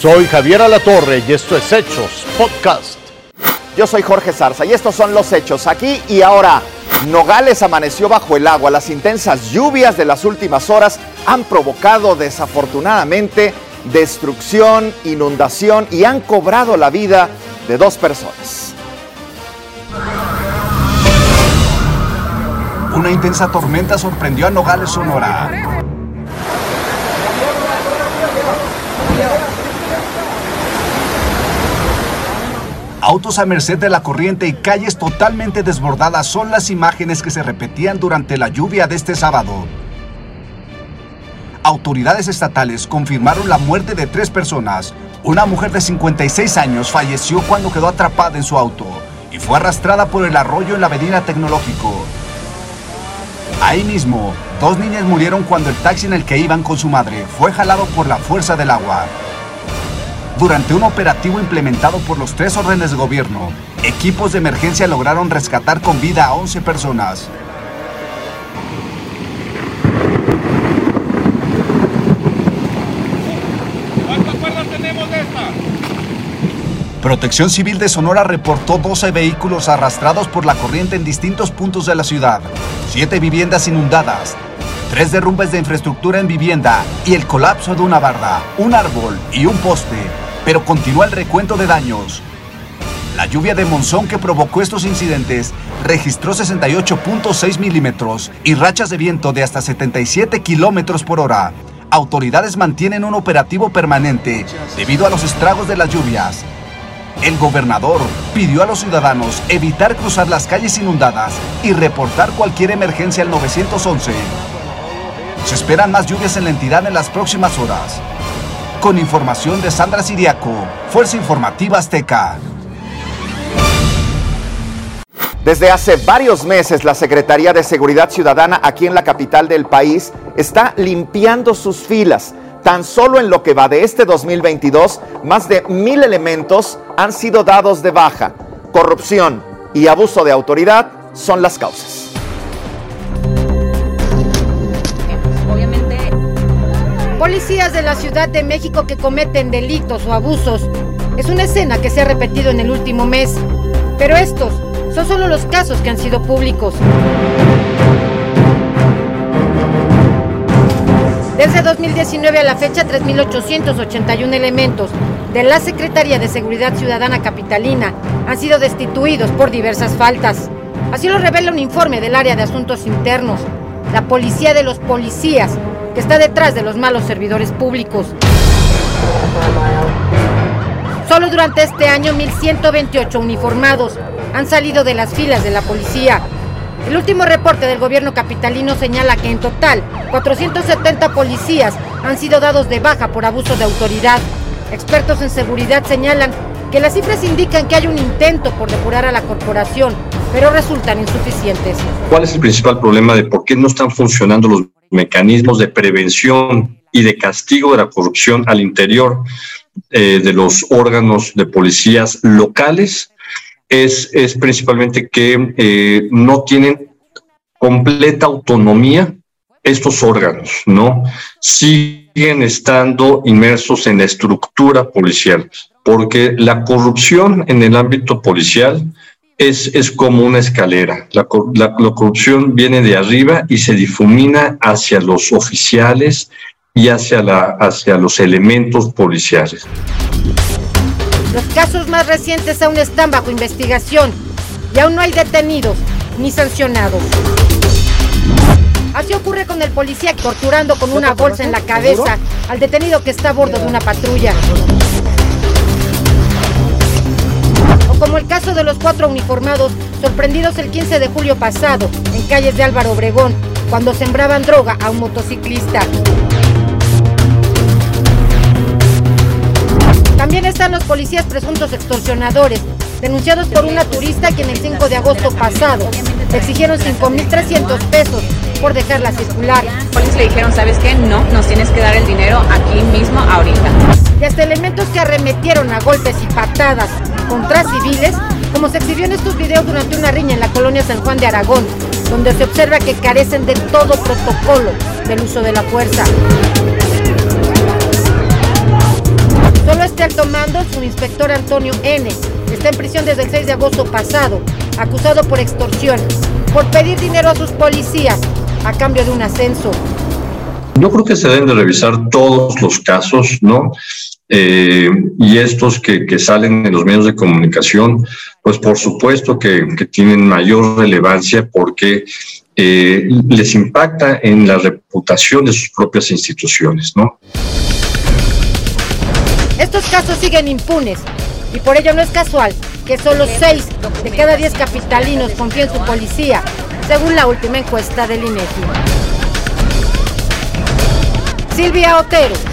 Soy Javier Alatorre y esto es Hechos Podcast. Yo soy Jorge Zarza y estos son los hechos aquí y ahora. Nogales amaneció bajo el agua. Las intensas lluvias de las últimas horas han provocado desafortunadamente destrucción, inundación y han cobrado la vida de dos personas. Una intensa tormenta sorprendió a Nogales, Sonora. Autos a merced de la corriente y calles totalmente desbordadas son las imágenes que se repetían durante la lluvia de este sábado. Autoridades estatales confirmaron la muerte de tres personas. Una mujer de 56 años falleció cuando quedó atrapada en su auto y fue arrastrada por el arroyo en la avenida Tecnológico. Ahí mismo, dos niñas murieron cuando el taxi en el que iban con su madre fue jalado por la fuerza del agua. Durante un operativo implementado por los tres órdenes de gobierno, equipos de emergencia lograron rescatar con vida a 11 personas. Protección Civil de Sonora reportó 12 vehículos arrastrados por la corriente en distintos puntos de la ciudad, 7 viviendas inundadas, 3 derrumbes de infraestructura en vivienda y el colapso de una barda, un árbol y un poste, pero continúa el recuento de daños. La lluvia de monzón que provocó estos incidentes registró 68.6 milímetros y rachas de viento de hasta 77 kilómetros por hora. Autoridades mantienen un operativo permanente debido a los estragos de las lluvias. El gobernador pidió a los ciudadanos evitar cruzar las calles inundadas y reportar cualquier emergencia al 911. Se esperan más lluvias en la entidad en las próximas horas. Con información de Sandra Siriaco, Fuerza Informativa Azteca. Desde hace varios meses la Secretaría de Seguridad Ciudadana aquí en la capital del país está limpiando sus filas. Tan solo en lo que va de este 2022, más de mil elementos han sido dados de baja. Corrupción y abuso de autoridad son las causas. Policías de la Ciudad de México que cometen delitos o abusos. Es una escena que se ha repetido en el último mes. Pero estos son solo los casos que han sido públicos. Desde 2019 a la fecha, 3.881 elementos de la Secretaría de Seguridad Ciudadana Capitalina han sido destituidos por diversas faltas. Así lo revela un informe del área de asuntos internos, la policía de los policías, que está detrás de los malos servidores públicos. Solo durante este año, 1.128 uniformados han salido de las filas de la policía. El último reporte del gobierno capitalino señala que en total 470 policías han sido dados de baja por abuso de autoridad. Expertos en seguridad señalan que las cifras indican que hay un intento por depurar a la corporación, pero resultan insuficientes. ¿Cuál es el principal problema de por qué no están funcionando los mecanismos de prevención y de castigo de la corrupción al interior eh, de los órganos de policías locales? Es, es principalmente que eh, no tienen completa autonomía estos órganos, ¿no? Siguen estando inmersos en la estructura policial, porque la corrupción en el ámbito policial es, es como una escalera. La, la, la corrupción viene de arriba y se difumina hacia los oficiales y hacia, la, hacia los elementos policiales. Los casos más recientes aún están bajo investigación y aún no hay detenidos ni sancionados. Así ocurre con el policía torturando con una bolsa en la cabeza al detenido que está a bordo de una patrulla. Como el caso de los cuatro uniformados sorprendidos el 15 de julio pasado en calles de Álvaro Obregón cuando sembraban droga a un motociclista. También están los policías presuntos extorsionadores, denunciados por una turista quien el 5 de agosto pasado le exigieron 5.300 pesos por dejarla circular. Policías le dijeron, ¿sabes qué? No, nos tienes que dar el dinero aquí mismo, ahorita. Y hasta elementos que arremetieron a golpes y patadas contra civiles, como se exhibió en estos videos durante una riña en la colonia San Juan de Aragón, donde se observa que carecen de todo protocolo del uso de la fuerza. Solo este inspector Antonio N. Está en prisión desde el 6 de agosto pasado, acusado por extorsión, por pedir dinero a sus policías a cambio de un ascenso. Yo creo que se deben de revisar todos los casos, ¿no? Eh, y estos que, que, salen en los medios de comunicación, pues por supuesto que, tienen mayor relevancia porque eh, les impacta en la reputación de sus propias instituciones, ¿no? Estos casos siguen impunes y por ello no es casual que solo 6 de cada 10 capitalinos confíen en su policía, según la última encuesta del INEGI. Silvia Otero.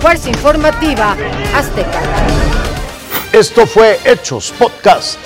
Fuerza Informativa Azteca. Esto fue Hechos Podcast.